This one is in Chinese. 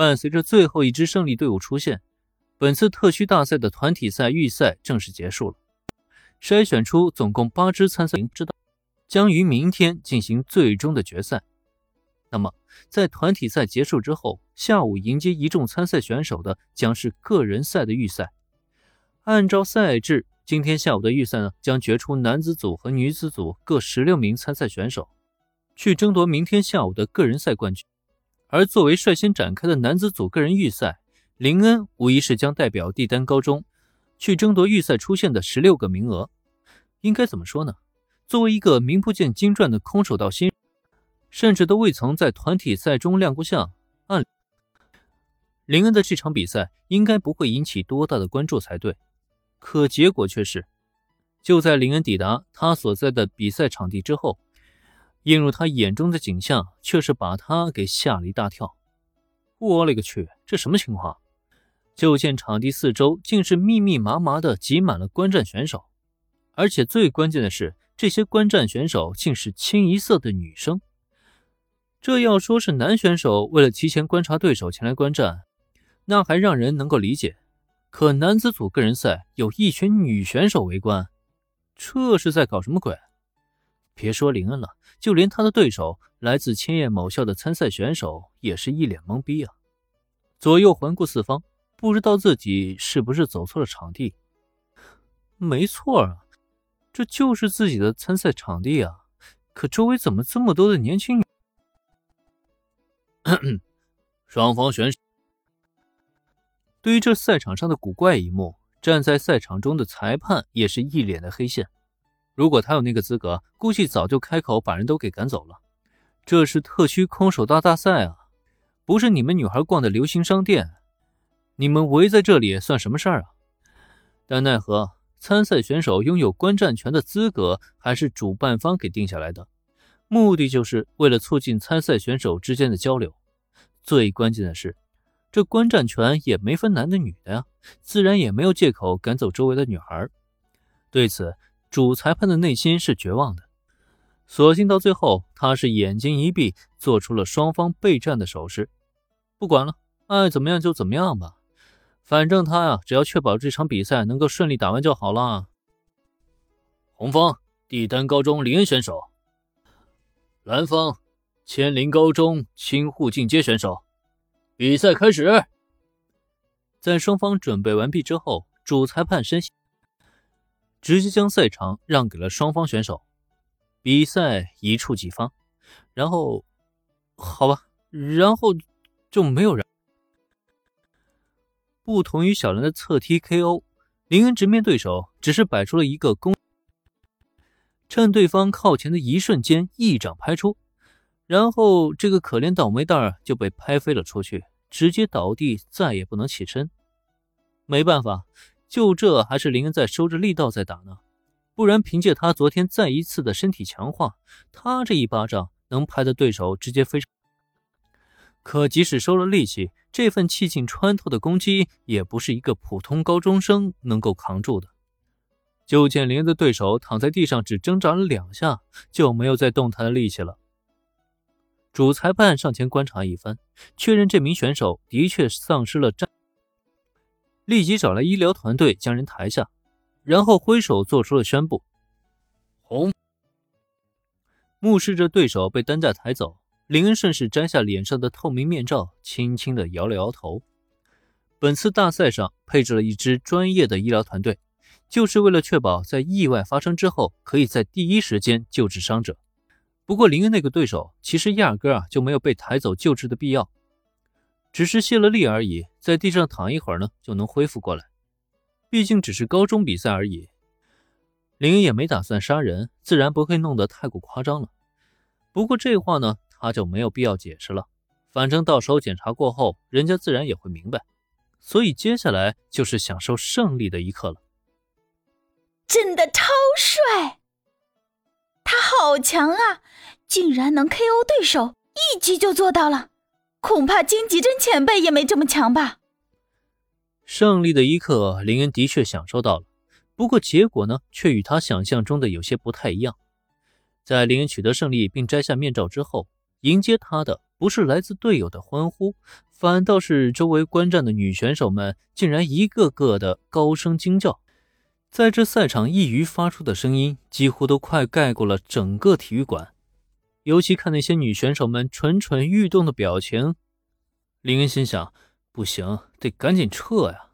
伴随着最后一支胜利队伍出现，本次特区大赛的团体赛预赛正式结束了。筛选出总共八支参赛知道将于明天进行最终的决赛。那么，在团体赛结束之后，下午迎接一众参赛选手的将是个人赛的预赛。按照赛制，今天下午的预赛呢，将决出男子组和女子组各十六名参赛选手，去争夺明天下午的个人赛冠军。而作为率先展开的男子组个人预赛，林恩无疑是将代表帝丹高中。去争夺预赛出线的十六个名额，应该怎么说呢？作为一个名不见经传的空手道新，甚至都未曾在团体赛中亮过相，按林恩的这场比赛应该不会引起多大的关注才对。可结果却是，就在林恩抵达他所在的比赛场地之后，映入他眼中的景象却是把他给吓了一大跳。我勒个去，这什么情况？就见场地四周竟是密密麻麻的挤满了观战选手，而且最关键的是，这些观战选手竟是清一色的女生。这要说是男选手为了提前观察对手前来观战，那还让人能够理解。可男子组个人赛有一群女选手围观，这是在搞什么鬼？别说林恩了，就连他的对手来自千叶某校的参赛选手也是一脸懵逼啊！左右环顾四方。不知道自己是不是走错了场地？没错啊，这就是自己的参赛场地啊！可周围怎么这么多的年轻？双方选手对于这赛场上的古怪一幕，站在赛场中的裁判也是一脸的黑线。如果他有那个资格，估计早就开口把人都给赶走了。这是特区空手道大赛啊，不是你们女孩逛的流行商店。你们围在这里算什么事儿啊？但奈何参赛选手拥有观战权的资格还是主办方给定下来的，目的就是为了促进参赛选手之间的交流。最关键的是，这观战权也没分男的女的呀，自然也没有借口赶走周围的女孩。对此，主裁判的内心是绝望的，索性到最后，他是眼睛一闭，做出了双方备战的手势。不管了，爱怎么样就怎么样吧。反正他呀，只要确保这场比赛能够顺利打完就好了。红方帝丹高中林恩选手，蓝方千林高中青户进阶选手，比赛开始。在双方准备完毕之后，主裁判身直接将赛场让给了双方选手，比赛一触即发。然后，好吧，然后就没有人。不同于小兰的侧踢 KO，林恩直面对手只是摆出了一个攻，趁对方靠前的一瞬间一掌拍出，然后这个可怜倒霉蛋就被拍飞了出去，直接倒地，再也不能起身。没办法，就这还是林恩在收着力道在打呢，不然凭借他昨天再一次的身体强化，他这一巴掌能拍的对手直接飞。可即使收了力气，这份气劲穿透的攻击也不是一个普通高中生能够扛住的。就见林恩的对手躺在地上，只挣扎了两下，就没有再动弹的力气了。主裁判上前观察一番，确认这名选手的确丧失了战，立即找来医疗团队将人抬下，然后挥手做出了宣布：“红。”目视着对手被担架抬走。林恩顺势摘下脸上的透明面罩，轻轻的摇了摇头。本次大赛上配置了一支专业的医疗团队，就是为了确保在意外发生之后，可以在第一时间救治伤者。不过林恩那个对手其实压根啊就没有被抬走救治的必要，只是泄了力而已，在地上躺一会儿呢就能恢复过来。毕竟只是高中比赛而已，林也没打算杀人，自然不会弄得太过夸张了。不过这话呢？他就没有必要解释了，反正到时候检查过后，人家自然也会明白。所以接下来就是享受胜利的一刻了。真的超帅，他好强啊，竟然能 KO 对手，一击就做到了。恐怕金吉真前辈也没这么强吧？胜利的一刻，林恩的确享受到了，不过结果呢，却与他想象中的有些不太一样。在林恩取得胜利并摘下面罩之后。迎接他的不是来自队友的欢呼，反倒是周围观战的女选手们竟然一个个的高声惊叫。在这赛场一隅发出的声音，几乎都快盖过了整个体育馆。尤其看那些女选手们蠢蠢欲动的表情，林恩心想：不行，得赶紧撤呀！